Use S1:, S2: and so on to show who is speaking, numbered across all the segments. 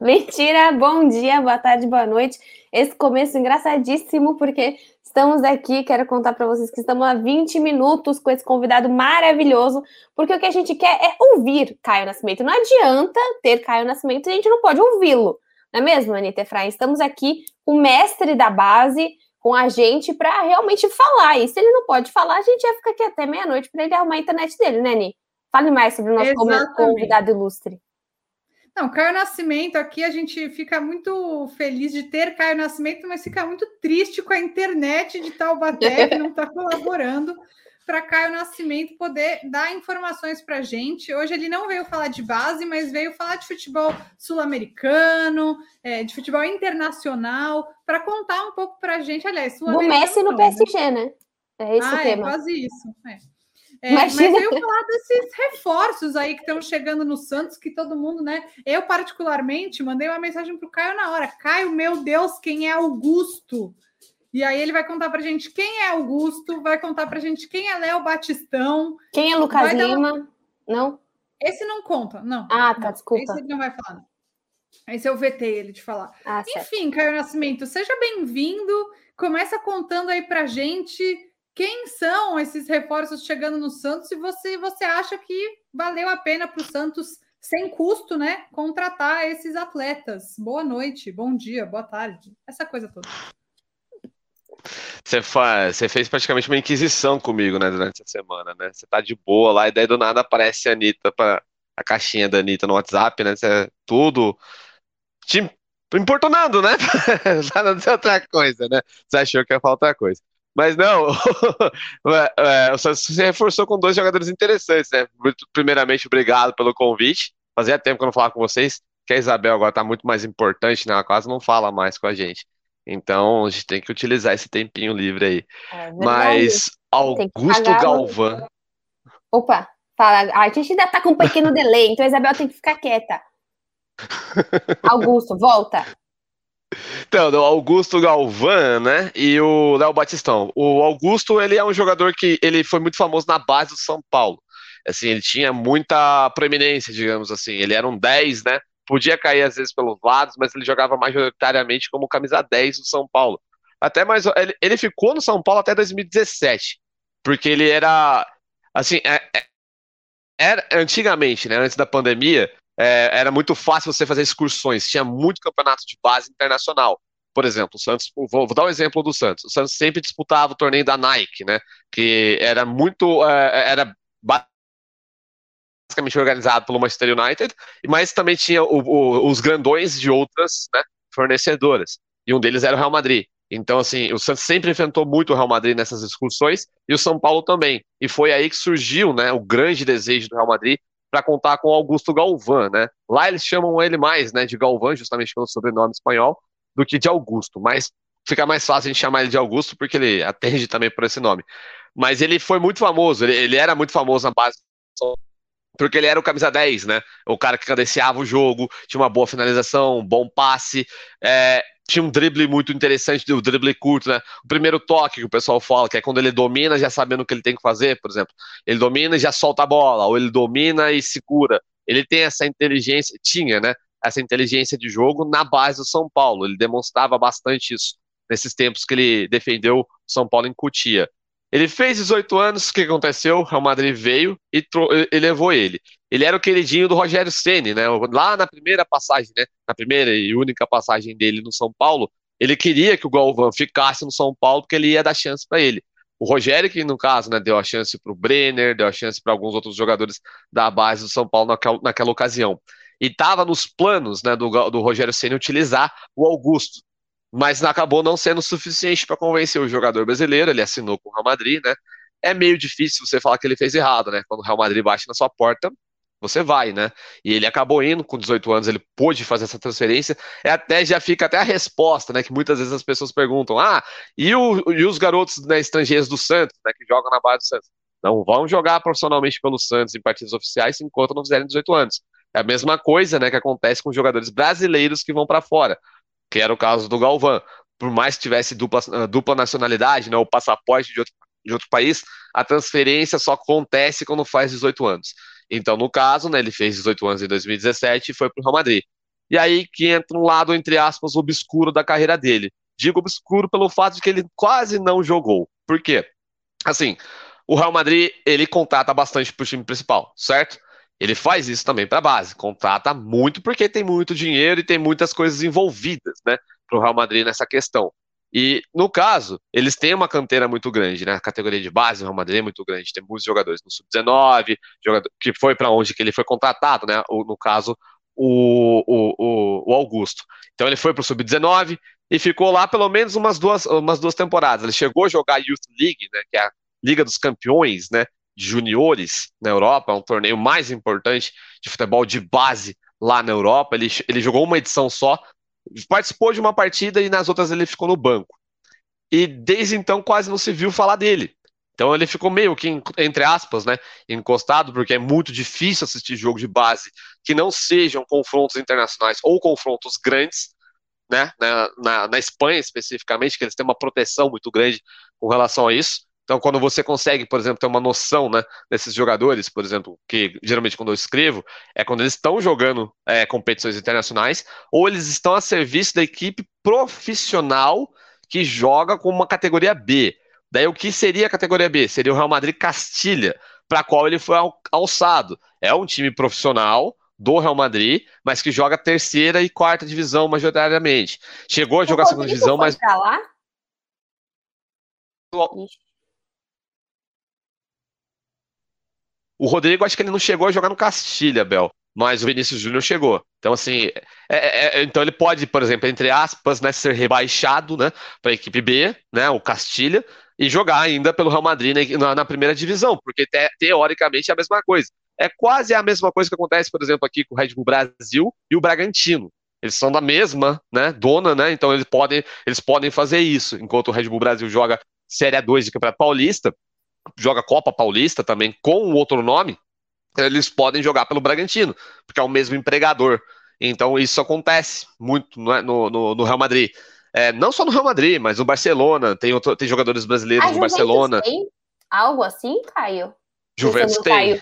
S1: Mentira! Bom dia, boa tarde, boa noite. Esse começo engraçadíssimo, porque estamos aqui. Quero contar para vocês que estamos há 20 minutos com esse convidado maravilhoso, porque o que a gente quer é ouvir Caio Nascimento. Não adianta ter Caio Nascimento e a gente não pode ouvi-lo, não é mesmo, Anitta Efraim? Estamos aqui com o mestre da base, com a gente, para realmente falar. E se ele não pode falar, a gente vai ficar aqui até meia-noite para ele arrumar a internet dele, né, Ni? Fale mais sobre o nosso Exatamente. convidado ilustre.
S2: Não, Caio Nascimento, aqui a gente fica muito feliz de ter Caio Nascimento, mas fica muito triste com a internet de Taubaté, que não está colaborando para Caio Nascimento poder dar informações para a gente. Hoje ele não veio falar de base, mas veio falar de futebol sul-americano, é, de futebol internacional, para contar um pouco para a gente. Aliás,
S1: do Messi no PSG, né? É esse
S2: ah,
S1: o
S2: é,
S1: tema.
S2: É, quase isso. É. É, mas eu falar desses reforços aí que estão chegando no Santos, que todo mundo, né? Eu, particularmente, mandei uma mensagem para o Caio na hora. Caio, meu Deus, quem é Augusto? E aí ele vai contar pra gente quem é Augusto, vai contar pra gente quem é Léo Batistão.
S1: Quem é Lucas Lima? Uma... Não?
S2: Esse não conta, não.
S1: Ah, tá,
S2: não.
S1: desculpa.
S2: Esse ele não vai falar. Não. Esse eu vetei ele de falar. Ah, Enfim, certo. Caio Nascimento, seja bem-vindo. Começa contando aí pra gente quem são esses reforços chegando no Santos e você, você acha que valeu a pena para o Santos, sem custo, né, contratar esses atletas? Boa noite, bom dia, boa tarde, essa coisa toda.
S3: Você, faz, você fez praticamente uma inquisição comigo, né, durante a semana, né? Você tá de boa lá e daí do nada aparece a Anitta, pra, a caixinha da Anitta no WhatsApp, né? Você, tudo te importunando, né? Não outra coisa, né? Você achou que ia faltar outra coisa. Mas não, é, o Santos se reforçou com dois jogadores interessantes, né? Primeiramente, obrigado pelo convite. Fazia tempo que eu não falava com vocês, que a Isabel agora está muito mais importante, né? Ela quase não fala mais com a gente. Então, a gente tem que utilizar esse tempinho livre aí. É Mas Augusto Galvão.
S1: Opa, fala. A gente ainda tá com um pequeno delay, então a Isabel tem que ficar quieta. Augusto, volta.
S3: Então, o Augusto Galvão, né? E o Léo Batistão. O Augusto, ele é um jogador que ele foi muito famoso na base do São Paulo. Assim, ele tinha muita proeminência, digamos assim. Ele era um 10, né? Podia cair às vezes pelos lados, mas ele jogava majoritariamente como camisa 10 do São Paulo. Até mais ele, ele ficou no São Paulo até 2017, porque ele era assim, é, é, era antigamente, né, antes da pandemia, é, era muito fácil você fazer excursões, tinha muito campeonato de base internacional. Por exemplo, o Santos, vou, vou, dar um exemplo do Santos. O Santos sempre disputava o torneio da Nike, né? Que era muito. É, era basicamente organizado pelo Manchester United, mas também tinha o, o, os grandões de outras né, fornecedoras. E um deles era o Real Madrid. Então, assim, o Santos sempre enfrentou muito o Real Madrid nessas excursões e o São Paulo também. E foi aí que surgiu né, o grande desejo do Real Madrid para contar com Augusto Galvão, né? Lá eles chamam ele mais, né, de Galvão, justamente pelo sobrenome espanhol, do que de Augusto, mas fica mais fácil a gente chamar ele de Augusto porque ele atende também por esse nome. Mas ele foi muito famoso, ele, ele era muito famoso na base porque ele era o camisa 10, né? O cara que cadenciava o jogo, tinha uma boa finalização, um bom passe, é, tinha um drible muito interessante, o drible curto, né? O primeiro toque que o pessoal fala, que é quando ele domina já sabendo o que ele tem que fazer, por exemplo. Ele domina e já solta a bola, ou ele domina e segura. Ele tem essa inteligência, tinha, né? Essa inteligência de jogo na base do São Paulo. Ele demonstrava bastante isso nesses tempos que ele defendeu São Paulo em Cutia. Ele fez 18 anos, o que aconteceu? O Real Madrid veio e, levou ele. Ele era o queridinho do Rogério Ceni, né? Lá na primeira passagem, né? Na primeira e única passagem dele no São Paulo, ele queria que o Galvão ficasse no São Paulo porque ele ia dar chance para ele. O Rogério, que no caso, né, deu a chance para o Brenner, deu a chance para alguns outros jogadores da base do São Paulo naquela, naquela ocasião. E estava nos planos né, do, do Rogério Ceni utilizar o Augusto mas acabou não sendo suficiente para convencer o jogador brasileiro. Ele assinou com o Real Madrid, né? É meio difícil você falar que ele fez errado, né? Quando o Real Madrid bate na sua porta, você vai, né? E ele acabou indo, com 18 anos ele pôde fazer essa transferência, e até já fica até a resposta, né? Que muitas vezes as pessoas perguntam: ah, e, o, e os garotos né, estrangeiros do Santos, né? Que jogam na base do Santos? Não vão jogar profissionalmente pelo Santos em partidas oficiais enquanto não fizerem 18 anos. É a mesma coisa né, que acontece com jogadores brasileiros que vão para fora, que era o caso do Galvão. Por mais que tivesse dupla, ah, dupla nacionalidade, né, o passaporte de outro, de outro país, a transferência só acontece quando faz 18 anos. Então, no caso, né, ele fez 18 anos em 2017 e foi para o Real Madrid. E aí que entra um lado, entre aspas, obscuro da carreira dele. Digo obscuro pelo fato de que ele quase não jogou. Por quê? Assim, o Real Madrid, ele contrata bastante para o time principal, certo? Ele faz isso também para a base, contrata muito porque tem muito dinheiro e tem muitas coisas envolvidas, né, para o Real Madrid nessa questão. E, no caso, eles têm uma canteira muito grande, né? A categoria de base do Real Madrid é muito grande. Tem muitos jogadores no Sub-19, que foi para onde que ele foi contratado, né? O, no caso, o, o, o, Augusto. Então ele foi para o Sub-19 e ficou lá pelo menos umas duas, umas duas temporadas. Ele chegou a jogar Youth League, né? Que é a Liga dos Campeões, né? De juniores na Europa, é um torneio mais importante de futebol de base lá na Europa. Ele, ele jogou uma edição só, participou de uma partida e nas outras ele ficou no banco. E desde então quase não se viu falar dele. Então ele ficou meio que, entre aspas, né, encostado, porque é muito difícil assistir jogo de base que não sejam confrontos internacionais ou confrontos grandes, né, na, na, na Espanha especificamente, que eles têm uma proteção muito grande com relação a isso. Então, quando você consegue, por exemplo, ter uma noção né, desses jogadores, por exemplo, que geralmente quando eu escrevo, é quando eles estão jogando é, competições internacionais ou eles estão a serviço da equipe profissional que joga com uma categoria B. Daí, o que seria a categoria B? Seria o Real Madrid Castilha, para a qual ele foi alçado. É um time profissional do Real Madrid, mas que joga terceira e quarta divisão majoritariamente. Chegou a jogar a segunda divisão, mas.
S1: Lá?
S3: O Rodrigo, acho que ele não chegou a jogar no Castilha, Bel, mas o Vinícius Júnior chegou. Então, assim, é, é, é então ele pode, por exemplo, entre aspas, né, ser rebaixado né, para a equipe B, né, o Castilha, e jogar ainda pelo Real Madrid na, na primeira divisão, porque te, teoricamente é a mesma coisa. É quase a mesma coisa que acontece, por exemplo, aqui com o Red Bull Brasil e o Bragantino. Eles são da mesma né, dona, né? Então eles podem, eles podem fazer isso. Enquanto o Red Bull Brasil joga Série 2 de Campeonato Paulista, joga Copa Paulista também com outro nome, eles podem jogar pelo Bragantino, porque é o mesmo empregador. Então isso acontece muito no, no, no Real Madrid. É, não só no Real Madrid, mas no Barcelona, tem, outro, tem jogadores brasileiros no Barcelona.
S1: Tem algo assim, Caio?
S3: Juventus tem.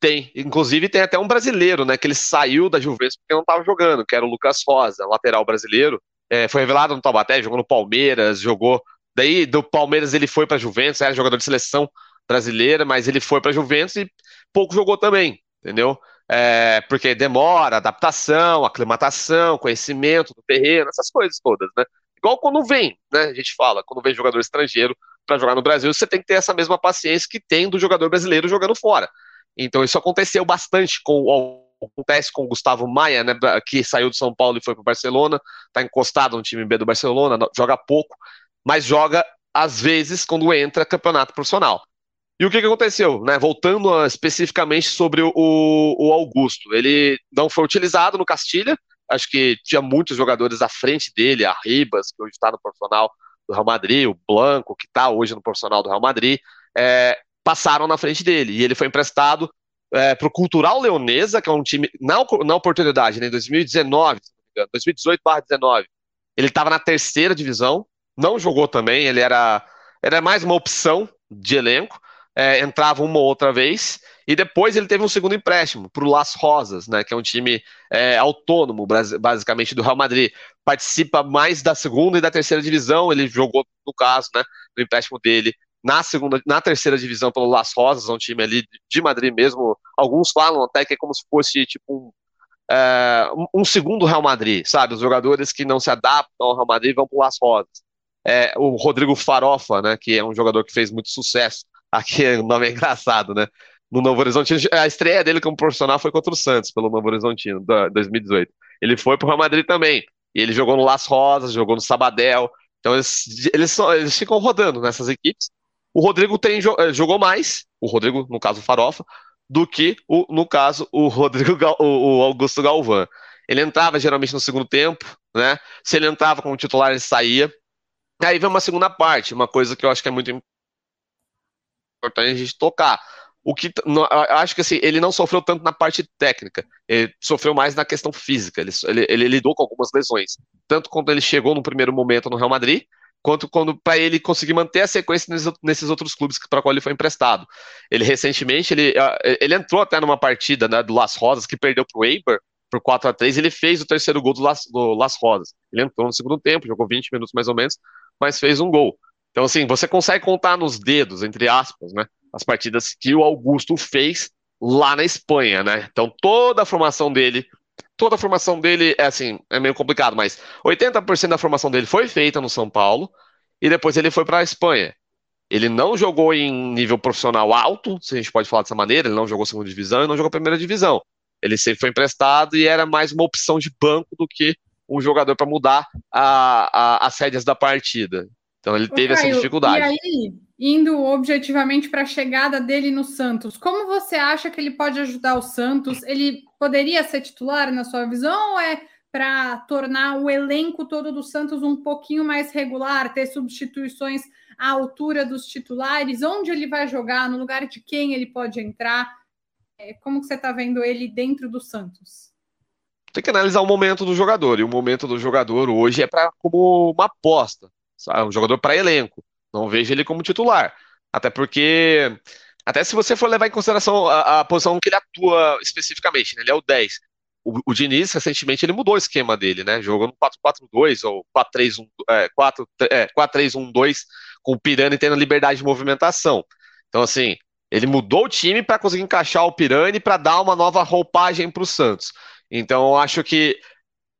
S3: Tem. Inclusive tem até um brasileiro, né? Que ele saiu da Juventus porque não estava jogando, que era o Lucas Rosa, lateral brasileiro. É, foi revelado no Taubaté, jogou no Palmeiras, jogou Daí do Palmeiras ele foi para Juventus, era jogador de seleção brasileira, mas ele foi para Juventus e pouco jogou também, entendeu? É, porque demora, adaptação, aclimatação, conhecimento do terreno, essas coisas todas, né? Igual quando vem, né? A gente fala, quando vem jogador estrangeiro para jogar no Brasil, você tem que ter essa mesma paciência que tem do jogador brasileiro jogando fora. Então isso aconteceu bastante com acontece com o Gustavo Maia, né, que saiu de São Paulo e foi para o Barcelona, está encostado no time B do Barcelona, joga pouco, mas joga às vezes quando entra campeonato profissional. E o que, que aconteceu? Né? Voltando a, especificamente sobre o, o, Augusto, ele não foi utilizado no Castilha, acho que tinha muitos jogadores à frente dele, a Ribas, que hoje está no profissional do Real Madrid, o Blanco, que está hoje no profissional do Real Madrid, é, passaram na frente dele, e ele foi emprestado é, para o Cultural Leonesa, que é um time, na, na oportunidade, né, em 2019, 2018-19, ele estava na terceira divisão, não jogou também, ele era, era mais uma opção de elenco, é, entrava uma ou outra vez, e depois ele teve um segundo empréstimo para o Las Rosas, né, que é um time é, autônomo, basicamente, do Real Madrid. Participa mais da segunda e da terceira divisão, ele jogou, no caso, né, no empréstimo dele, na segunda, na terceira divisão pelo Las Rosas, um time ali de Madrid mesmo. Alguns falam até que é como se fosse tipo um, é, um segundo Real Madrid, sabe? Os jogadores que não se adaptam ao Real Madrid vão para o Las Rosas é, o Rodrigo Farofa, né, que é um jogador que fez muito sucesso. Aqui o nome é engraçado, né? No Novo Horizontino, a estreia dele como profissional foi contra o Santos, pelo Novo Horizontino, 2018. Ele foi para o Real Madrid também. E ele jogou no Las Rosas, jogou no Sabadell. Então eles, eles, eles ficam rodando nessas equipes. O Rodrigo tem, eh, jogou mais, o Rodrigo, no caso, Farofa, do que, o, no caso, o Rodrigo o, o Augusto Galvão. Ele entrava geralmente no segundo tempo, né? Se ele entrava como titular, ele saía. Aí vem uma segunda parte, uma coisa que eu acho que é muito importante a gente tocar. O que acho que assim, ele não sofreu tanto na parte técnica, ele sofreu mais na questão física. Ele, ele, ele lidou com algumas lesões, tanto quando ele chegou no primeiro momento no Real Madrid, quanto quando para ele conseguir manter a sequência nesses, nesses outros clubes para qual ele foi emprestado. Ele recentemente ele, ele entrou até numa partida né, do Las Rosas que perdeu para o Eibar por 4 a 3 ele fez o terceiro gol do Las, do Las Rosas. Ele entrou no segundo tempo, jogou 20 minutos mais ou menos, mas fez um gol. Então, assim, você consegue contar nos dedos, entre aspas, né? as partidas que o Augusto fez lá na Espanha, né? Então toda a formação dele, toda a formação dele é assim, é meio complicado, mas 80% da formação dele foi feita no São Paulo e depois ele foi para a Espanha. Ele não jogou em nível profissional alto, se a gente pode falar dessa maneira, ele não jogou segunda divisão e não jogou primeira divisão. Ele sempre foi emprestado e era mais uma opção de banco do que um jogador para mudar a, a, as rédeas da partida. Então ele teve Caio, essa dificuldade. E
S2: aí, indo objetivamente para a chegada dele no Santos, como você acha que ele pode ajudar o Santos? Ele poderia ser titular na sua visão ou é para tornar o elenco todo do Santos um pouquinho mais regular, ter substituições à altura dos titulares? Onde ele vai jogar? No lugar de quem ele pode entrar? É, como que você está vendo ele dentro do Santos?
S3: Tem que analisar o momento do jogador, e o momento do jogador hoje é para como uma aposta sabe? um jogador para elenco. Não vejo ele como titular. Até porque, até se você for levar em consideração a, a posição que ele atua especificamente, né? ele é o 10. O, o Diniz, recentemente, ele mudou o esquema dele, né? Jogou no 4-4-2 ou 4-3-1, é, 4, é, 4-3-1-2 com o Pirani tendo liberdade de movimentação. Então, assim, ele mudou o time para conseguir encaixar o Pirani para dar uma nova roupagem para o Santos. Então, acho que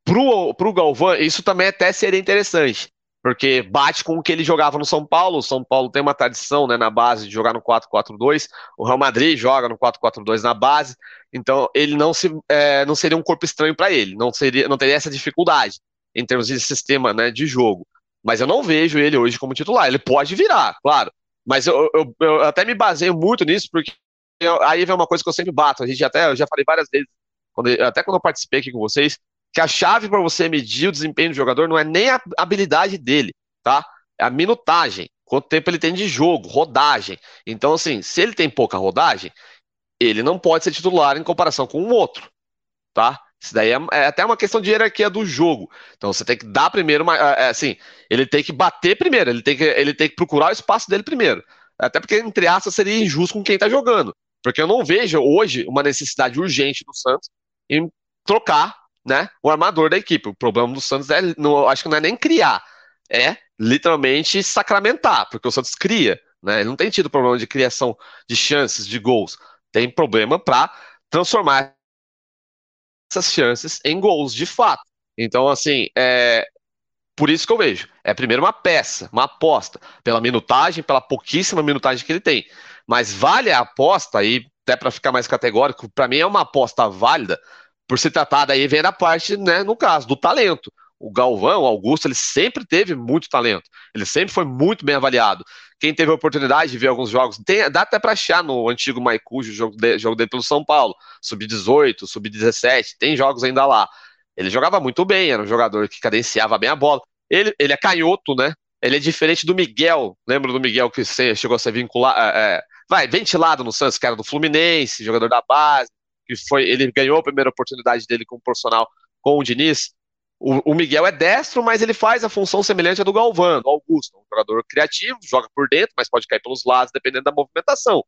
S3: pro, pro Galvão, isso também até seria interessante porque bate com o que ele jogava no São Paulo. O São Paulo tem uma tradição né, na base de jogar no 4-4-2, o Real Madrid joga no 4-4-2 na base, então ele não, se, é, não seria um corpo estranho para ele, não, seria, não teria essa dificuldade em termos de sistema né, de jogo. Mas eu não vejo ele hoje como titular. Ele pode virar, claro, mas eu, eu, eu até me baseio muito nisso, porque eu, aí vem uma coisa que eu sempre bato. A gente até, eu já falei várias vezes, quando, até quando eu participei aqui com vocês, que a chave para você medir o desempenho do jogador não é nem a habilidade dele, tá? É a minutagem, quanto tempo ele tem de jogo, rodagem. Então, assim, se ele tem pouca rodagem, ele não pode ser titular em comparação com o outro, tá? Isso daí é, é, até uma questão de hierarquia do jogo. Então você tem que dar primeiro, uma, é, é, assim, ele tem que bater primeiro, ele tem que, ele tem que procurar o espaço dele primeiro. Até porque, entre aspas, seria injusto com quem tá jogando. Porque eu não vejo hoje uma necessidade urgente do Santos em trocar né, o armador da equipe. O problema do Santos é, não, acho que não é nem criar, é literalmente sacramentar, porque o Santos cria, né? Ele não tem tido problema de criação de chances, de gols. Tem problema para transformar essas chances em gols de fato. Então, assim, é por isso que eu vejo. É primeiro uma peça, uma aposta, pela minutagem, pela pouquíssima minutagem que ele tem. Mas vale a aposta aí, até para ficar mais categórico, para mim é uma aposta válida por se tratar daí vem a parte, né, no caso, do talento. O Galvão, o Augusto, ele sempre teve muito talento. Ele sempre foi muito bem avaliado. Quem teve a oportunidade de ver alguns jogos, tem, dá até para achar no antigo Maicujo, jogo, de, jogo dele pelo São Paulo, sub-18, sub-17, tem jogos ainda lá. Ele jogava muito bem, era um jogador que cadenciava bem a bola. Ele, ele é canhoto, né? Ele é diferente do Miguel. Lembra do Miguel que chegou a ser vinculado, é, é, vai, ventilado no Santos, era do Fluminense, jogador da base que foi ele ganhou a primeira oportunidade dele como profissional com o Diniz. O, o, Miguel é destro, mas ele faz a função semelhante à do Galvão, do Augusto, um jogador criativo, joga por dentro, mas pode cair pelos lados dependendo da movimentação.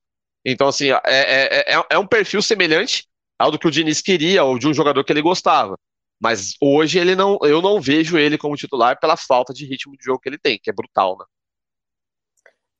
S3: Então, assim, é, é, é, é um perfil semelhante ao do que o Diniz queria ou de um jogador que ele gostava. Mas hoje ele não, eu não vejo ele como titular pela falta de ritmo de jogo que ele tem, que é brutal, né?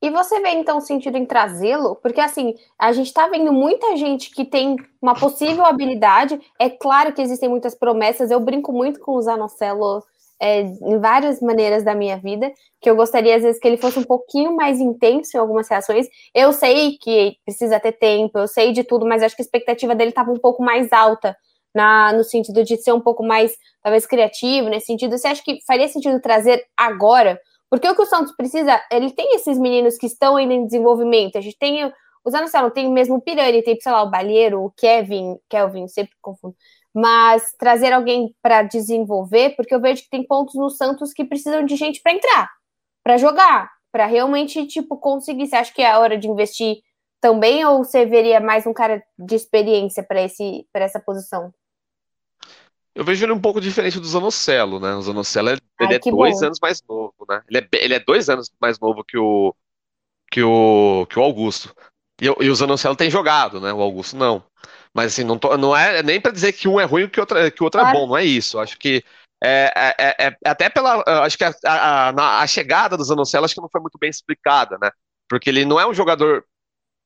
S1: E você vê então sentido em trazê-lo? Porque assim, a gente está vendo muita gente que tem uma possível habilidade. É claro que existem muitas promessas. Eu brinco muito com o Zanocelo é, em várias maneiras da minha vida, que eu gostaria às vezes que ele fosse um pouquinho mais intenso em algumas reações. Eu sei que precisa ter tempo, eu sei de tudo, mas acho que a expectativa dele estava um pouco mais alta. Na, no sentido de ser um pouco mais, talvez, criativo, nesse sentido. Você acha que faria sentido trazer agora? Porque o que o Santos precisa, ele tem esses meninos que estão ainda em desenvolvimento. A gente tem, usando sei lá, tem mesmo o Pirani, tem, sei lá, o Balheiro, o Kevin, Kelvin, sempre confundo. Mas trazer alguém para desenvolver, porque eu vejo que tem pontos no Santos que precisam de gente para entrar, para jogar. para realmente, tipo, conseguir? Você acha que é hora de investir também, ou você veria mais um cara de experiência para essa posição?
S3: Eu vejo ele um pouco diferente do Zanocelo, né? O Zanocelo ele Ai, é dois bom. anos mais novo, né? Ele é, ele é dois anos mais novo que o, que o, que o Augusto. E, e o Zanocelo tem jogado, né? O Augusto não. Mas assim, não, tô, não é nem para dizer que um é ruim e que, outro, que o outro é claro. é bom, não é isso. Acho que é, é, é, é até pela. Acho que a, a, a, chegada do Zanocelo acho que não foi muito bem explicada, né? Porque ele não é um jogador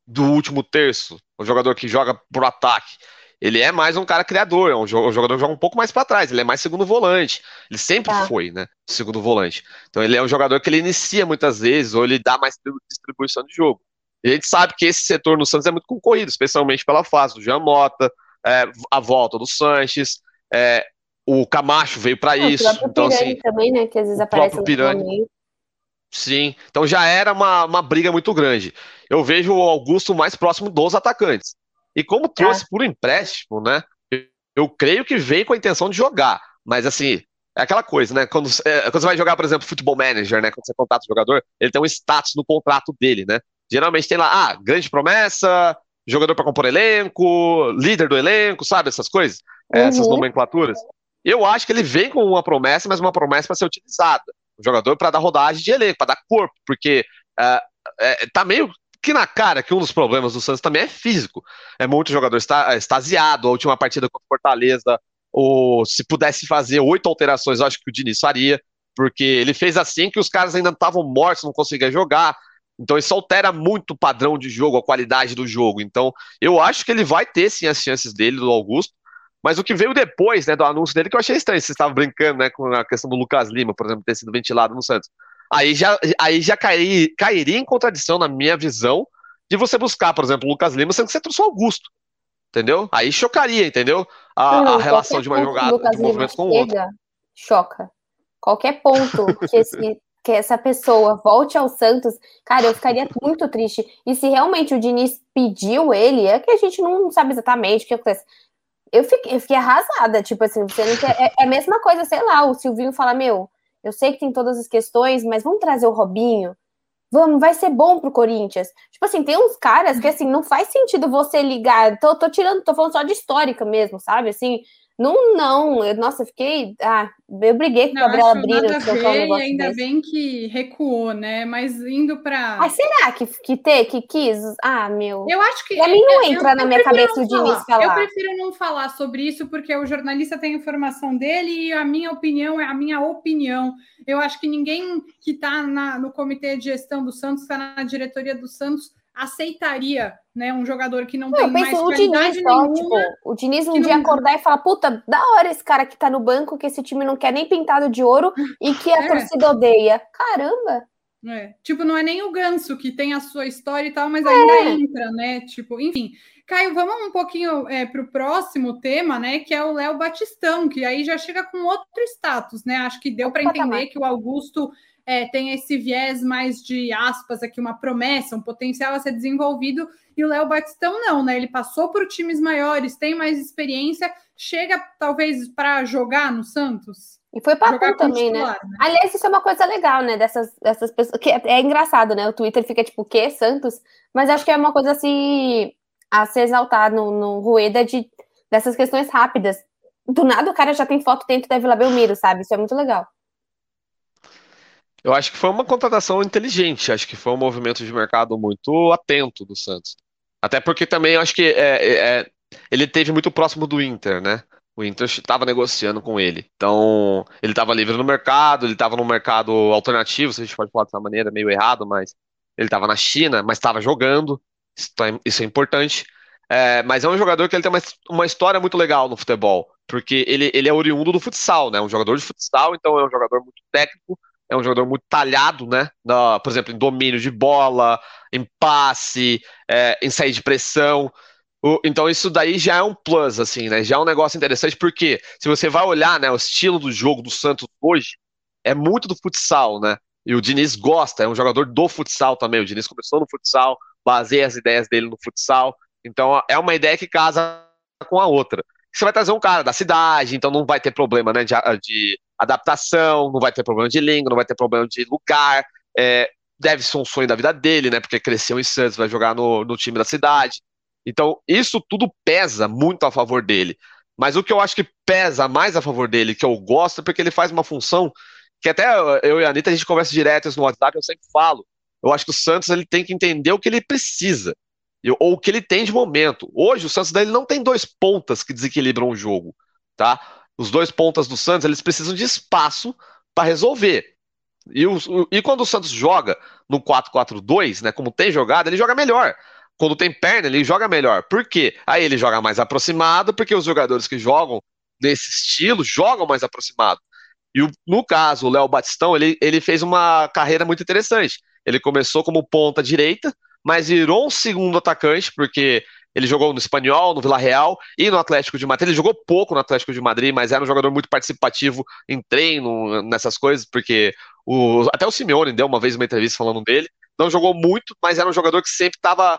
S3: do último terço, um jogador que joga por ataque ele é mais um cara criador, é um jogador que joga um pouco mais para trás, ele é mais segundo volante. Ele sempre tá. foi, né? Segundo volante. Então ele é um jogador que ele inicia muitas vezes, ou ele dá mais distribuição de jogo. E a gente sabe que esse setor no Santos é muito concorrido, especialmente pela fase do Jean Mota, é, a volta do Sanches, é, o Camacho veio para isso. O então, assim,
S1: também, né? Que às vezes aparece no
S3: meio. Sim, então já era uma, uma briga muito grande. Eu vejo o Augusto mais próximo dos atacantes. E como trouxe por empréstimo, né? Eu creio que vem com a intenção de jogar. Mas assim, é aquela coisa, né? Quando, é, quando você vai jogar, por exemplo, futebol manager, né? Quando você contrata o jogador, ele tem um status no contrato dele, né? Geralmente tem lá, ah, grande promessa, jogador para compor elenco, líder do elenco, sabe? Essas coisas, uhum. essas nomenclaturas. Eu acho que ele vem com uma promessa, mas uma promessa para ser utilizada. O jogador para dar rodagem de elenco, para dar corpo, porque uh, é, tá meio que na cara que um dos problemas do Santos também é físico. É muito jogador extasiado. A última partida contra o Fortaleza, ou se pudesse fazer oito alterações, eu acho que o Diniz faria, porque ele fez assim que os caras ainda estavam mortos, não conseguiam jogar. Então isso altera muito o padrão de jogo, a qualidade do jogo. Então eu acho que ele vai ter sim as chances dele, do Augusto. Mas o que veio depois, né, do anúncio dele, que eu achei estranho, vocês estavam brincando, né, com a questão do Lucas Lima, por exemplo, ter sido ventilado no Santos aí já, aí já cairia, cairia em contradição, na minha visão, de você buscar, por exemplo, o Lucas Lima, sendo que você trouxe o Augusto. Entendeu? Aí chocaria, entendeu? A, a relação de uma jogada, de movimentos com o outro.
S1: Choca. Qualquer ponto que, esse, que essa pessoa volte ao Santos, cara, eu ficaria muito triste. E se realmente o Diniz pediu ele, é que a gente não sabe exatamente o que acontece. Eu fiquei, eu fiquei arrasada, tipo assim, você não quer, é, é a mesma coisa, sei lá, o Silvinho fala, meu, eu sei que tem todas as questões, mas vamos trazer o Robinho. Vamos, vai ser bom pro Corinthians. Tipo assim, tem uns caras que assim, não faz sentido você ligar. Tô, tô tirando, tô falando só de histórica mesmo, sabe? Assim, não, não. Eu, nossa, eu fiquei. Ah, eu briguei com a Gabriela
S2: eu um ainda desse. bem que recuou, né? Mas indo para.
S1: Ah, será que, que, ter, que quis? Ah, meu.
S2: Eu acho que.
S1: Pra mim não entra eu, na minha cabeça o Diniz falar.
S2: Eu prefiro não falar sobre isso, porque o jornalista tem a informação dele e a minha opinião é a minha opinião. Eu acho que ninguém que está no comitê de gestão do Santos, está na diretoria do Santos, aceitaria né, um jogador que não, não tem mais qualidade Diniz, nenhuma. Tipo,
S1: o Diniz um dia não... acordar e falar, puta, da hora esse cara que tá no banco, que esse time não quer nem pintado de ouro e que a é. torcida odeia. Caramba!
S2: É. Tipo, não é nem o Ganso que tem a sua história e tal, mas é. ainda entra, né? Tipo, enfim. Caio, vamos um pouquinho é, para o próximo tema, né? Que é o Léo Batistão, que aí já chega com outro status, né? Acho que deu para entender que o Augusto é, tem esse viés mais de aspas aqui, uma promessa, um potencial a ser desenvolvido, e o Léo Batistão não, né? Ele passou por times maiores, tem mais experiência, chega talvez para jogar no Santos.
S1: E foi papo também, né? né? Aliás, isso é uma coisa legal, né? Dessas, dessas pessoas. Que é, é engraçado, né? O Twitter fica tipo, o quê? Santos? Mas acho que é uma coisa assim a se exaltar no, no Rueda de, dessas questões rápidas. Do nada o cara já tem foto dentro da Vila Belmiro, sabe? Isso é muito legal.
S3: Eu acho que foi uma contratação inteligente, acho que foi um movimento de mercado muito atento do Santos. Até porque também acho que é, é, é ele teve muito próximo do Inter, né? O Inter estava negociando com ele. Então, ele estava livre no mercado, ele estava no mercado alternativo, se a gente pode falar dessa maneira, meio errado, mas ele estava na China, mas estava jogando, isso, tá, isso é importante. É, mas é um jogador que ele tem uma, uma história muito legal no futebol, porque ele, ele é oriundo do futsal, né? Um jogador de futsal, então é um jogador muito técnico, é um jogador muito talhado, né? Na, por exemplo, em domínio de bola, em passe, é, em sair de pressão. O, então isso daí já é um plus, assim, né? Já é um negócio interessante, porque se você vai olhar, né, o estilo do jogo do Santos hoje é muito do futsal, né? E o Diniz gosta, é um jogador do futsal também. O Diniz começou no futsal, baseia as ideias dele no futsal. Então é uma ideia que casa com a outra. Você vai trazer um cara da cidade, então não vai ter problema né, de, de adaptação, não vai ter problema de língua, não vai ter problema de lugar. É, deve ser um sonho da vida dele, né? Porque cresceu em Santos, vai jogar no, no time da cidade. Então, isso tudo pesa muito a favor dele. Mas o que eu acho que pesa mais a favor dele, que eu gosto, é porque ele faz uma função que até eu e a Anitta, a gente conversa direto no WhatsApp, eu sempre falo. Eu acho que o Santos ele tem que entender o que ele precisa, ou o que ele tem de momento. Hoje, o Santos dele não tem dois pontas que desequilibram o jogo, tá? Os dois pontas do Santos, eles precisam de espaço para resolver. E, o, e quando o Santos joga no 4-4-2, né, como tem jogado, ele joga melhor. Quando tem perna, ele joga melhor. Por quê? Aí ele joga mais aproximado, porque os jogadores que jogam nesse estilo jogam mais aproximado. E o, no caso, o Léo Batistão, ele, ele fez uma carreira muito interessante. Ele começou como ponta direita, mas virou um segundo atacante, porque ele jogou no Espanhol, no Vila Real e no Atlético de Madrid. Ele jogou pouco no Atlético de Madrid, mas era um jogador muito participativo em treino, nessas coisas, porque o, até o Simeone deu uma vez uma entrevista falando dele. Não jogou muito, mas era um jogador que sempre estava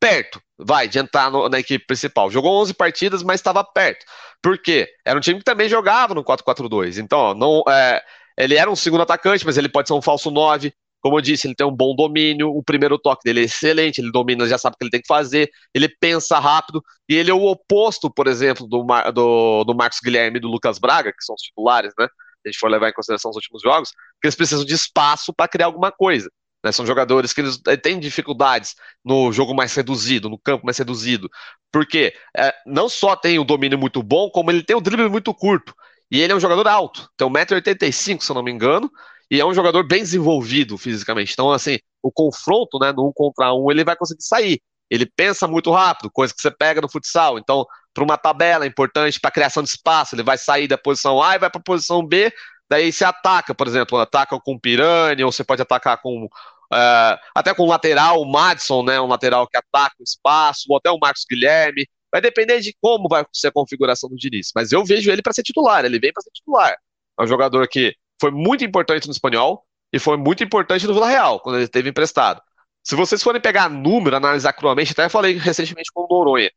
S3: perto, vai, de entrar no, na equipe principal. Jogou 11 partidas, mas estava perto. Por quê? Era um time que também jogava no 4-4-2. Então, ó, não, é, ele era um segundo atacante, mas ele pode ser um falso 9. Como eu disse, ele tem um bom domínio, o primeiro toque dele é excelente, ele domina, já sabe o que ele tem que fazer, ele pensa rápido, e ele é o oposto, por exemplo, do, Mar do, do Marcos Guilherme e do Lucas Braga, que são os titulares, né? Se a gente for levar em consideração os últimos jogos, que eles precisam de espaço para criar alguma coisa. Né? São jogadores que eles eh, têm dificuldades no jogo mais reduzido, no campo mais reduzido. Porque é, não só tem o domínio muito bom, como ele tem o drible muito curto. E ele é um jogador alto, tem 1,85m, se eu não me engano, e é um jogador bem desenvolvido fisicamente. Então, assim, o confronto, né, no um contra um, ele vai conseguir sair. Ele pensa muito rápido, coisa que você pega no futsal. Então, para uma tabela importante para criação de espaço, ele vai sair da posição A e vai para a posição B. Daí você ataca, por exemplo, ataca com Pirani, ou você pode atacar com uh, até com o lateral, o Madison, né, um lateral que ataca o espaço, ou até o Marcos Guilherme. Vai depender de como vai ser a configuração do Diniz. Mas eu vejo ele para ser titular, ele vem para ser titular. É um jogador que foi muito importante no espanhol e foi muito importante no Vila Real, quando ele esteve emprestado. Se vocês forem pegar número, analisar cruamente, até falei recentemente com o Noronha.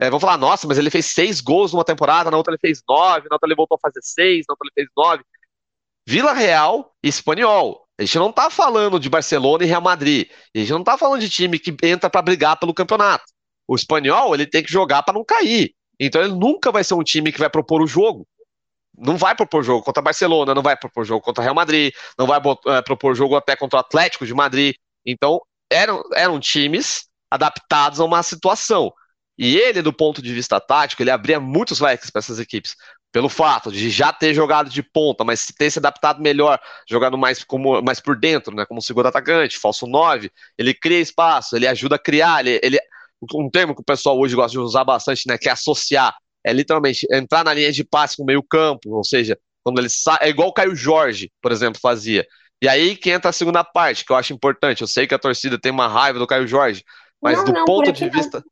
S3: É, vão falar, nossa, mas ele fez seis gols numa temporada, na outra ele fez nove, na outra ele voltou a fazer seis, na outra ele fez nove. Vila Real e Espanhol. A gente não tá falando de Barcelona e Real Madrid. A gente não tá falando de time que entra para brigar pelo campeonato. O Espanhol, ele tem que jogar para não cair. Então ele nunca vai ser um time que vai propor o jogo não vai propor jogo contra Barcelona, não vai propor jogo contra Real Madrid, não vai é, propor jogo até contra o Atlético de Madrid. Então, eram, eram times adaptados a uma situação. E ele, do ponto de vista tático, ele abria muitos leques para essas equipes. Pelo fato de já ter jogado de ponta, mas ter se adaptado melhor, jogando mais, como, mais por dentro, né, como segundo atacante, falso 9, ele cria espaço, ele ajuda a criar, ele, ele, um termo que o pessoal hoje gosta de usar bastante, né, que é associar é literalmente entrar na linha de passe com meio campo, ou seja, quando ele sai, é igual o Caio Jorge, por exemplo, fazia. E aí que entra a segunda parte, que eu acho importante. Eu sei que a torcida tem uma raiva do Caio Jorge, mas não, do não, ponto de vista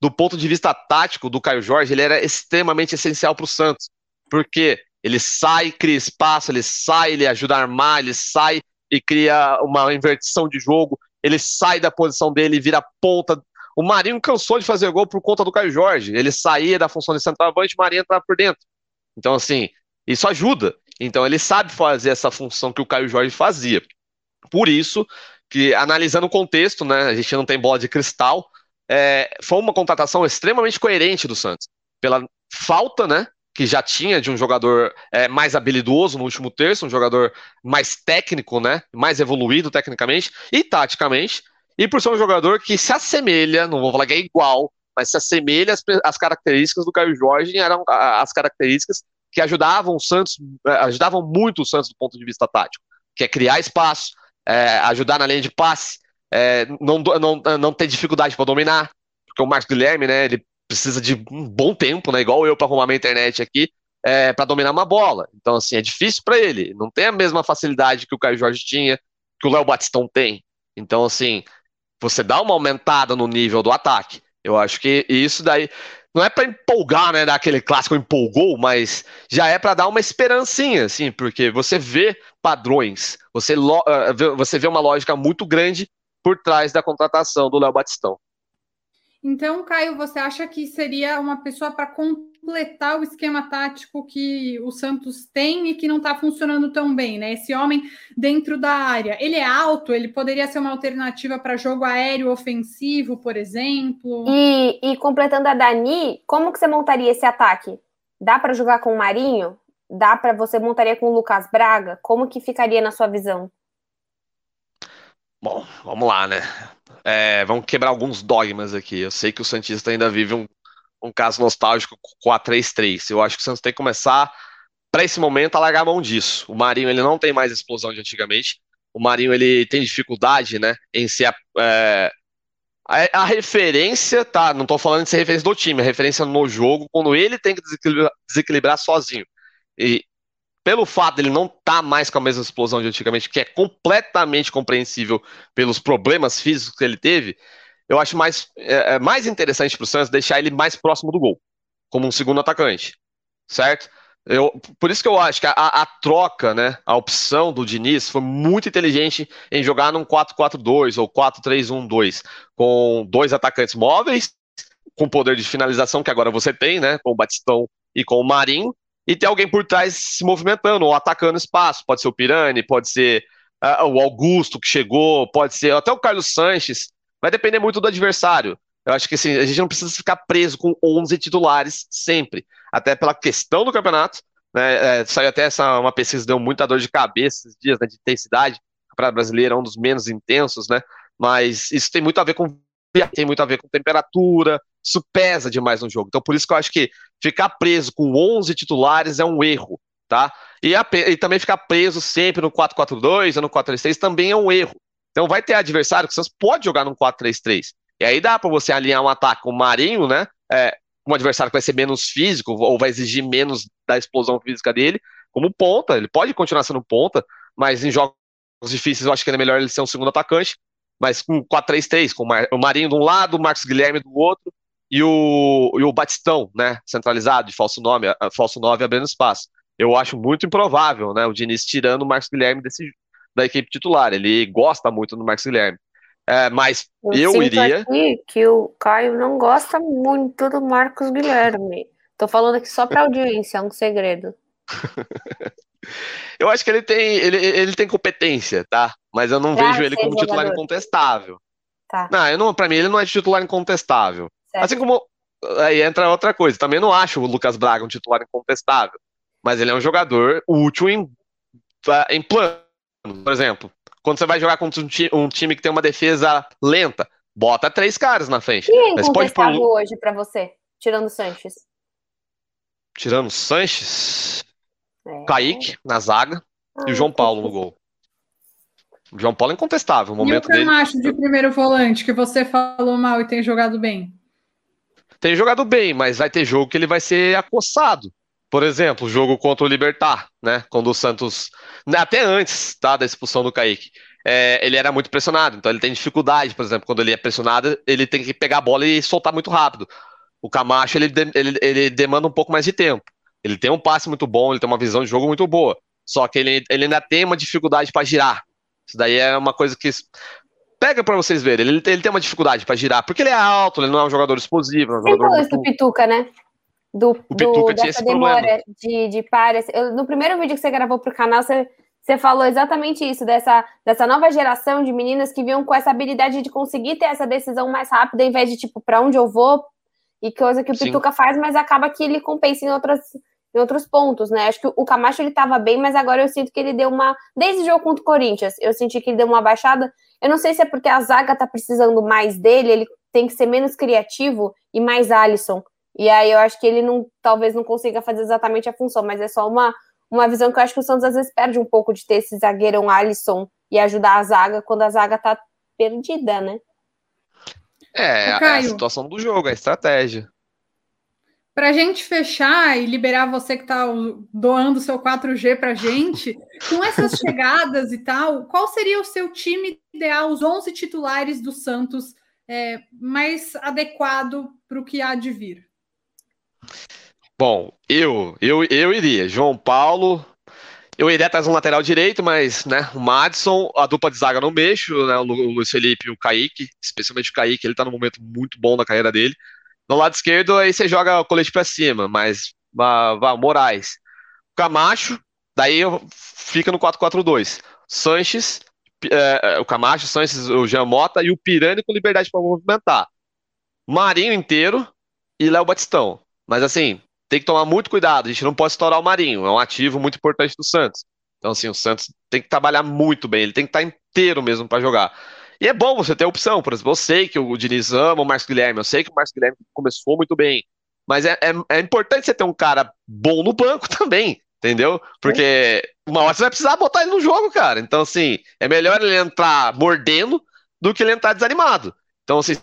S3: do ponto de vista tático do Caio Jorge, ele era extremamente essencial para o Santos, porque ele sai, cria espaço, ele sai, ele ajuda a armar, ele sai e cria uma inversão de jogo, ele sai da posição dele e vira ponta o Marinho cansou de fazer gol por conta do Caio Jorge. Ele saía da função de centroavante, o Marinho entrava por dentro. Então, assim, isso ajuda. Então, ele sabe fazer essa função que o Caio Jorge fazia. Por isso, que analisando o contexto, né, a gente não tem bola de cristal, é, foi uma contratação extremamente coerente do Santos. Pela falta, né, que já tinha de um jogador é, mais habilidoso no último terço, um jogador mais técnico, né, mais evoluído tecnicamente e taticamente, e por ser um jogador que se assemelha, não vou falar que é igual, mas se assemelha às, às características do Caio Jorge, eram as características que ajudavam o Santos, é, ajudavam muito o Santos do ponto de vista tático, que é criar espaço, é, ajudar na linha de passe, é, não, não, não ter dificuldade para dominar, porque o Marcos Guilherme, né, ele precisa de um bom tempo, né, igual eu para arrumar minha internet aqui, é, para dominar uma bola. Então, assim, é difícil para ele. Não tem a mesma facilidade que o Caio Jorge tinha, que o Léo Batistão tem. Então, assim, você dá uma aumentada no nível do ataque. Eu acho que isso daí não é para empolgar, né, daquele clássico empolgou, mas já é para dar uma esperancinha, assim, porque você vê padrões, você, uh, você vê uma lógica muito grande por trás da contratação do Léo Batistão.
S2: Então, Caio, você acha que seria uma pessoa para completar o esquema tático que o Santos tem e que não está funcionando tão bem, né? Esse homem dentro da área, ele é alto, ele poderia ser uma alternativa para jogo aéreo ofensivo, por exemplo.
S1: E, e completando a Dani, como que você montaria esse ataque? Dá para jogar com o Marinho? Dá para você montaria com o Lucas Braga? Como que ficaria na sua visão?
S3: Bom, vamos lá, né? É, vamos quebrar alguns dogmas aqui. Eu sei que o Santista ainda vive um, um caso nostálgico com a 3-3. Eu acho que o Santos tem que começar, para esse momento, a largar a mão disso. O Marinho ele não tem mais explosão de antigamente. O Marinho ele tem dificuldade né, em ser a, é, a, a, referência, tá? Não estou falando de ser referência do time, a referência no jogo, quando ele tem que desequilibrar, desequilibrar sozinho. E pelo fato dele não estar tá mais com a mesma explosão de antigamente, que é completamente compreensível pelos problemas físicos que ele teve, eu acho mais, é, é mais interessante para o Santos deixar ele mais próximo do gol, como um segundo atacante, certo? Eu, por isso que eu acho que a, a, troca, né, a opção do Diniz foi muito inteligente em jogar num 4-4-2 ou 4-3-1-2, com dois atacantes móveis, com poder de finalização que agora você tem, né, com o Batistão e com o Marinho, e tem alguém por trás se movimentando ou atacando espaço. Pode ser o Pirani, pode ser uh, o Augusto que chegou, pode ser até o Carlos Sanches. Vai depender muito do adversário. Eu acho que assim, a gente não precisa ficar preso com 11 titulares sempre, até pela questão do campeonato. Né, é, saiu até essa, uma pesquisa deu muita dor de cabeça esses dias, né, de intensidade. O campeonato brasileiro é um dos menos intensos, né? Mas isso tem muito a ver com tem muito a ver com temperatura, isso pesa demais no jogo. Então, por isso que eu acho que ficar preso com 11 titulares é um erro, tá? E, a, e também ficar preso sempre no 4-4-2 ou no 4-3-3 também é um erro. Então, vai ter adversário que você pode jogar no 4-3-3. E aí dá para você alinhar um ataque com o Marinho, né? É, um adversário que vai ser menos físico ou vai exigir menos da explosão física dele, como ponta. Ele pode continuar sendo ponta, mas em jogos difíceis eu acho que é melhor ele ser um segundo atacante mas com 4-3-3, com o Marinho de um lado, o Marcos Guilherme do outro, e o, e o Batistão, né, centralizado, de falso nome, falso 9 abrindo espaço. Eu acho muito improvável, né, o Diniz tirando o Marcos Guilherme desse, da equipe titular. Ele gosta muito do Marcos Guilherme. É, mas eu, eu iria.
S1: Aqui que o Caio não gosta muito do Marcos Guilherme. Tô falando aqui só para audiência, é um segredo.
S3: eu acho que ele tem, ele, ele tem competência, tá? Mas eu não pra vejo ele como jogador. titular incontestável. Tá. Não, eu não, pra mim ele não é titular incontestável. Certo. Assim como aí entra outra coisa. Também não acho o Lucas Braga um titular incontestável. Mas ele é um jogador útil em, em plano. Por exemplo, quando você vai jogar contra um time, um time que tem uma defesa lenta, bota três caras na frente.
S1: Quem é incontestável pôr... hoje para você, tirando o Sanches?
S3: Tirando o Sanches? É. Kaique na zaga ah, e o João Paulo no gol. O João Paulo é incontestável. O momento e o
S2: Camacho dele... de primeiro volante, que você falou mal e tem jogado bem?
S3: Tem jogado bem, mas vai ter jogo que ele vai ser acossado. Por exemplo, o jogo contra o Libertar, né? Quando o Santos. Né, até antes tá, da expulsão do Kaique. É, ele era muito pressionado, então ele tem dificuldade, por exemplo, quando ele é pressionado, ele tem que pegar a bola e soltar muito rápido. O Camacho ele, ele, ele demanda um pouco mais de tempo. Ele tem um passe muito bom, ele tem uma visão de jogo muito boa. Só que ele, ele ainda tem uma dificuldade para girar. Isso daí é uma coisa que. Pega para vocês verem, ele, ele tem uma dificuldade para girar, porque ele é alto, ele não é um jogador explosivo. É um jogador
S1: muito... do Pituca, né? Do, o do, esse demora de, de pares. Eu, no primeiro vídeo que você gravou pro canal, você, você falou exatamente isso, dessa, dessa nova geração de meninas que vinham com essa habilidade de conseguir ter essa decisão mais rápida, em vez de, tipo, para onde eu vou, e coisa que o Sim. Pituca faz, mas acaba que ele compensa em outras, em outros pontos, né? Acho que o Camacho ele tava bem, mas agora eu sinto que ele deu uma. Desde o jogo contra o Corinthians, eu senti que ele deu uma baixada. Eu não sei se é porque a zaga tá precisando mais dele, ele tem que ser menos criativo e mais Alisson. E aí eu acho que ele não, talvez não consiga fazer exatamente a função, mas é só uma, uma visão que eu acho que o Santos às vezes perde um pouco de ter esse zagueirão Alisson e ajudar a zaga quando a zaga tá perdida, né?
S3: É, é a situação do jogo, a estratégia.
S2: Para a gente fechar e liberar você que está doando seu 4G para a gente, com essas chegadas e tal, qual seria o seu time ideal, os 11 titulares do Santos é, mais adequado para o que há de vir?
S3: Bom, eu, eu, eu iria João Paulo Eu iria atrás um lateral direito, mas, né, o Madison, a dupla de zaga não mexo, né, o Luiz Felipe e o Kaique, especialmente o Kaique, ele tá num momento muito bom na carreira dele. No lado esquerdo, aí você joga o colete para cima, mas vá, vá Moraes. Camacho, daí fica no 4-4-2. Sanches, é, é, o Camacho, Sanches, o Jean Mota e o Pirani com liberdade para movimentar. Marinho inteiro e Léo Batistão. Mas assim, tem que tomar muito cuidado. A gente não pode estourar o Marinho. É um ativo muito importante do Santos. Então, assim, o Santos tem que trabalhar muito bem. Ele tem que estar inteiro mesmo para jogar. E é bom você ter opção. Por exemplo, eu sei que o Diniz ama o Marcos Guilherme. Eu sei que o Marcos Guilherme começou muito bem. Mas é, é, é importante você ter um cara bom no banco também. Entendeu? Porque uma hora você vai precisar botar ele no jogo, cara. Então, assim, é melhor ele entrar mordendo do que ele entrar desanimado. Então, assim,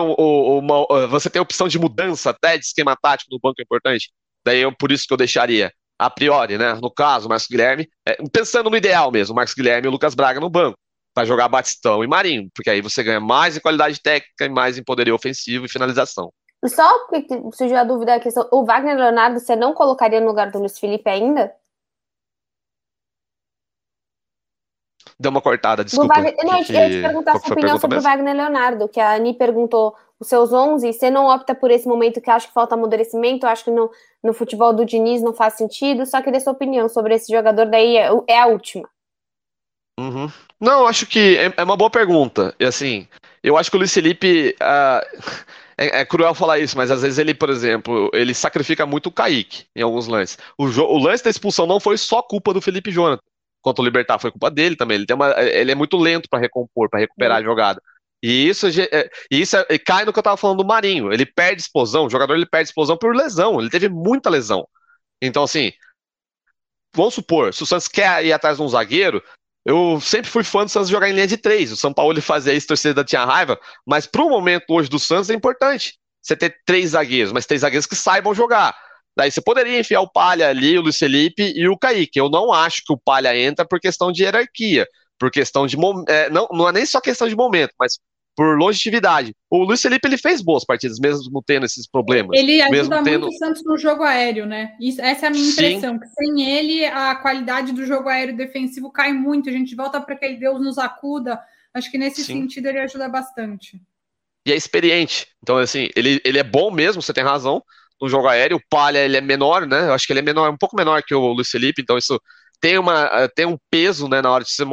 S3: uma, você tem a opção de mudança até de esquema tático no banco é importante. Daí eu, por isso que eu deixaria, a priori, né? No caso, o Marcos Guilherme, é, pensando no ideal mesmo, o Marcos Guilherme e o Lucas Braga no banco, para jogar Batistão e Marinho, porque aí você ganha mais em qualidade técnica e mais em poderio ofensivo e finalização.
S1: Só porque surgiu a dúvida a questão, o Wagner Leonardo você não colocaria no lugar do Luiz Felipe ainda?
S3: Deu uma cortada, desculpa.
S1: Wagner, não, que, eu ia te perguntar sua opinião sobre o Wagner Leonardo, que a Ani perguntou os seus 11, você não opta por esse momento que acho que falta amadurecimento, acho que no, no futebol do Diniz não faz sentido, só queria sua opinião sobre esse jogador, daí é, é a última.
S3: Uhum. Não, acho que é, é, uma boa pergunta, e assim, eu acho que o Luiz Felipe, uh, é, é, cruel falar isso, mas às vezes ele, por exemplo, ele sacrifica muito o Kaique em alguns lances. O, o lance da expulsão não foi só culpa do Felipe Jonathan, quanto o Libertar foi culpa dele também. Ele, tem uma, ele é muito lento para recompor, para recuperar uhum. a jogada. E isso, é, isso é, cai no que eu estava falando do Marinho. Ele perde explosão, o jogador ele perde explosão por lesão. Ele teve muita lesão. Então, assim, vamos supor, se o Santos quer ir atrás de um zagueiro, eu sempre fui fã do Santos jogar em linha de três. O São Paulo ele fazia isso, torcida tinha raiva, mas para o momento hoje do Santos é importante você ter três zagueiros, mas três zagueiros que saibam jogar. Daí você poderia enfiar o Palha ali, o Luiz Felipe e o Kaique. Eu não acho que o Palha entra por questão de hierarquia, por questão de. É, não, não é nem só questão de momento, mas por longevidade. O Luiz Felipe ele fez boas partidas, mesmo tendo esses problemas.
S2: Ele ajuda
S3: muito
S2: tendo... o Santos no jogo aéreo, né? Isso, essa é a minha impressão, Sim. que sem ele a qualidade do jogo aéreo defensivo cai muito. A gente volta para aquele Deus nos acuda. Acho que nesse Sim. sentido ele ajuda bastante.
S3: E é experiente. Então, assim, ele, ele é bom mesmo, você tem razão no jogo aéreo. O Palha ele é menor, né? Eu acho que ele é menor, um pouco menor que o Luiz Felipe, então isso tem, uma, eh, tem um peso né, na hora de você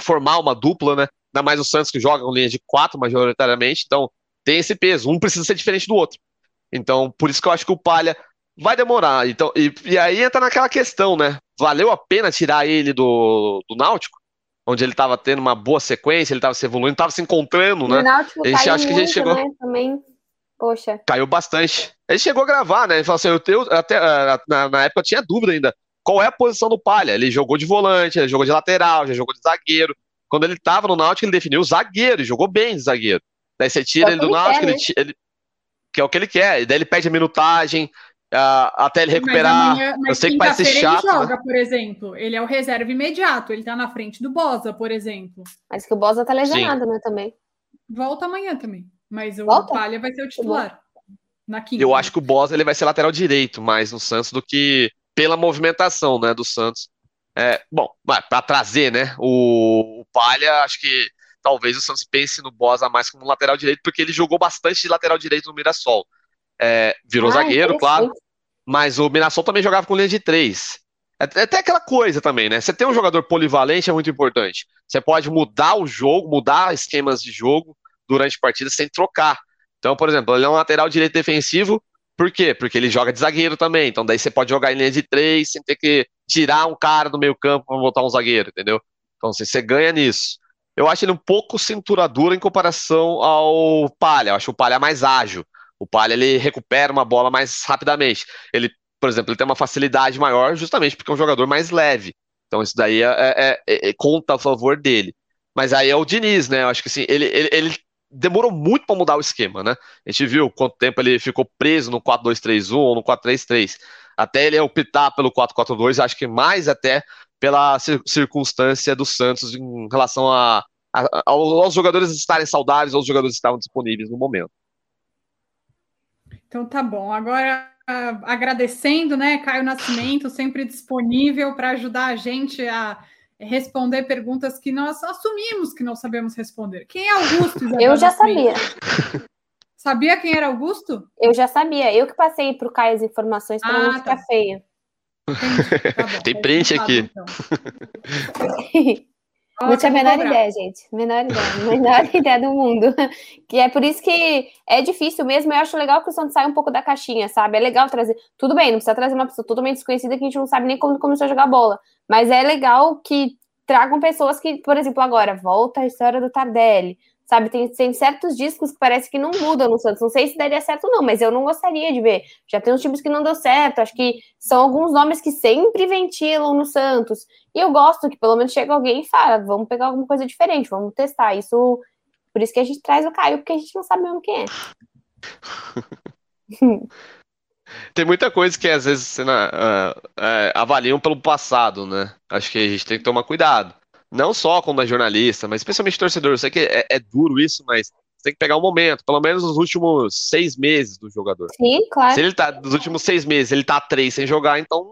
S3: formar uma dupla, né? Ainda mais o Santos que joga com linha de quatro majoritariamente, então tem esse peso. Um precisa ser diferente do outro. Então, por isso que eu acho que o Palha vai demorar. Então, e, e aí entra naquela questão, né? Valeu a pena tirar ele do, do Náutico? Onde ele estava tendo uma boa sequência, ele estava se evoluindo, estava se encontrando, né?
S1: O Náutico a gente acha que a gente chegou. Né, também. Poxa.
S3: Caiu bastante. Ele chegou a gravar, né? Ele falou assim: eu, tenho, até, eh, na, na época eu tinha dúvida ainda. Qual é a posição do Palha? Ele jogou de volante, ele jogou de lateral, já jogou de zagueiro. Quando ele estava no Náutico, ele definiu o zagueiro, e jogou bem de zagueiro. Daí você tira é ele do Náutico, quer, ele, né? ele, que é o que ele quer. E daí ele pede a minutagem, uh, até ele recuperar. Mas amanhã, mas eu sei que vai ser chato.
S2: Ele joga, né? por exemplo. Ele é o reserva imediato. Ele tá na frente do Bosa, por exemplo.
S1: Mas que o Bosa tá lesionado, Sim. né, também.
S2: Volta amanhã também. Mas o Volta? Palha vai ser o titular. Na quinta.
S3: Eu acho que o Bosa ele vai ser lateral direito mais no Santos do que pela movimentação né, do Santos. É, bom, para trazer né, o, o Palha, acho que talvez o Santos pense no Bosa mais como lateral direito, porque ele jogou bastante de lateral direito no Mirassol. É, virou ah, zagueiro, claro, mas o Mirassol também jogava com linha de três. É, é até aquela coisa também, né? Você ter um jogador polivalente é muito importante. Você pode mudar o jogo, mudar esquemas de jogo durante partidas sem trocar. Então, por exemplo, ele é um lateral direito defensivo, por quê? Porque ele joga de zagueiro também. Então daí você pode jogar em linha de três sem ter que tirar um cara do meio campo para botar um zagueiro, entendeu? Então assim, você ganha nisso. Eu acho ele um pouco cintura dura em comparação ao Palha. Eu acho o Palha mais ágil. O Palha ele recupera uma bola mais rapidamente. Ele, por exemplo, ele tem uma facilidade maior justamente porque é um jogador mais leve. Então isso daí é, é, é, é conta a favor dele. Mas aí é o Diniz, né? Eu acho que assim, ele, ele, ele demorou muito para mudar o esquema, né? A gente viu quanto tempo ele ficou preso no 4-2-3-1 ou no 4-3-3. Até ele optar pelo 4-4-2, acho que mais até pela circunstância do Santos em relação a, a, aos jogadores estarem saudáveis, aos jogadores que estavam disponíveis no momento.
S2: Então tá bom. Agora uh, agradecendo, né, Caio Nascimento, sempre disponível para ajudar a gente a responder perguntas que nós assumimos que não sabemos responder. Quem é Augusto?
S1: Isabel Eu já sabia.
S2: Sabia quem era Augusto?
S1: Eu já sabia. Eu que passei para o Caio as informações para ah, não ficar tá. feio.
S3: Tá Tem print aqui. Então.
S1: não tinha a menor ideia, gente. Menor ideia. Menor ideia do mundo. Que é por isso que é difícil mesmo. Eu acho legal que o Santos saia um pouco da caixinha, sabe? É legal trazer. Tudo bem, não precisa trazer uma pessoa totalmente desconhecida que a gente não sabe nem como começou a jogar bola. Mas é legal que tragam pessoas que, por exemplo, agora, volta a história do Tardelli. Sabe, tem, tem certos discos que parece que não mudam no Santos. Não sei se daria certo, não, mas eu não gostaria de ver. Já tem uns times que não deu certo. Acho que são alguns nomes que sempre ventilam no Santos. E eu gosto que pelo menos chega alguém e fala: vamos pegar alguma coisa diferente, vamos testar. Isso. Por isso que a gente traz o Caio, porque a gente não sabe mesmo quem é.
S3: Tem muita coisa que às vezes uh, uh, avaliam pelo passado, né? Acho que a gente tem que tomar cuidado. Não só como é jornalista, mas especialmente torcedor. Eu sei que é, é duro isso, mas você tem que pegar um momento, pelo menos nos últimos seis meses do jogador.
S1: Sim, claro.
S3: Se ele tá, nos últimos seis meses, ele tá três sem jogar, então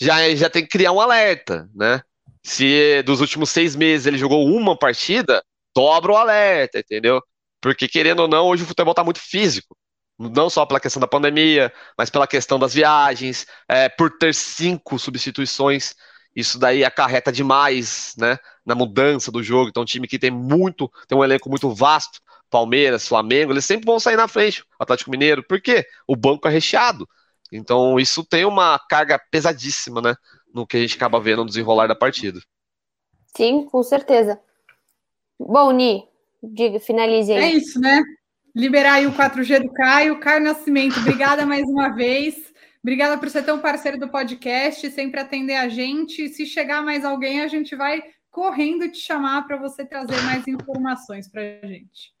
S3: já, já tem que criar um alerta, né? Se dos últimos seis meses ele jogou uma partida, dobra o alerta, entendeu? Porque, querendo ou não, hoje o futebol tá muito físico não só pela questão da pandemia, mas pela questão das viagens, é, por ter cinco substituições, isso daí acarreta demais, né, na mudança do jogo. Então, um time que tem muito, tem um elenco muito vasto, Palmeiras, Flamengo, eles sempre vão sair na frente, Atlético Mineiro, por quê? O banco é recheado. Então, isso tem uma carga pesadíssima, né, no que a gente acaba vendo no desenrolar da partida.
S1: Sim, com certeza. Bom, Ni, diga, finalize aí.
S2: É isso, né? liberar aí o 4G do Caio. Caio Nascimento, obrigada mais uma vez. Obrigada por ser tão parceiro do podcast, sempre atender a gente. Se chegar mais alguém, a gente vai correndo te chamar para você trazer mais informações para a gente.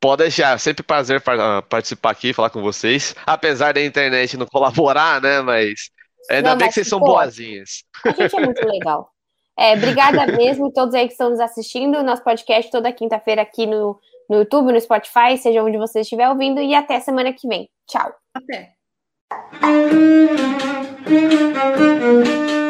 S3: Pode deixar, sempre prazer ah, participar aqui, falar com vocês. Apesar da internet não colaborar, né? Mas ainda não, bem que vocês são boazinhas.
S1: A gente é muito legal. É, obrigada mesmo, todos aí que estão nos assistindo. Nosso podcast toda quinta-feira aqui no no YouTube, no Spotify, seja onde você estiver ouvindo, e até semana que vem. Tchau.
S2: Até. Thank you.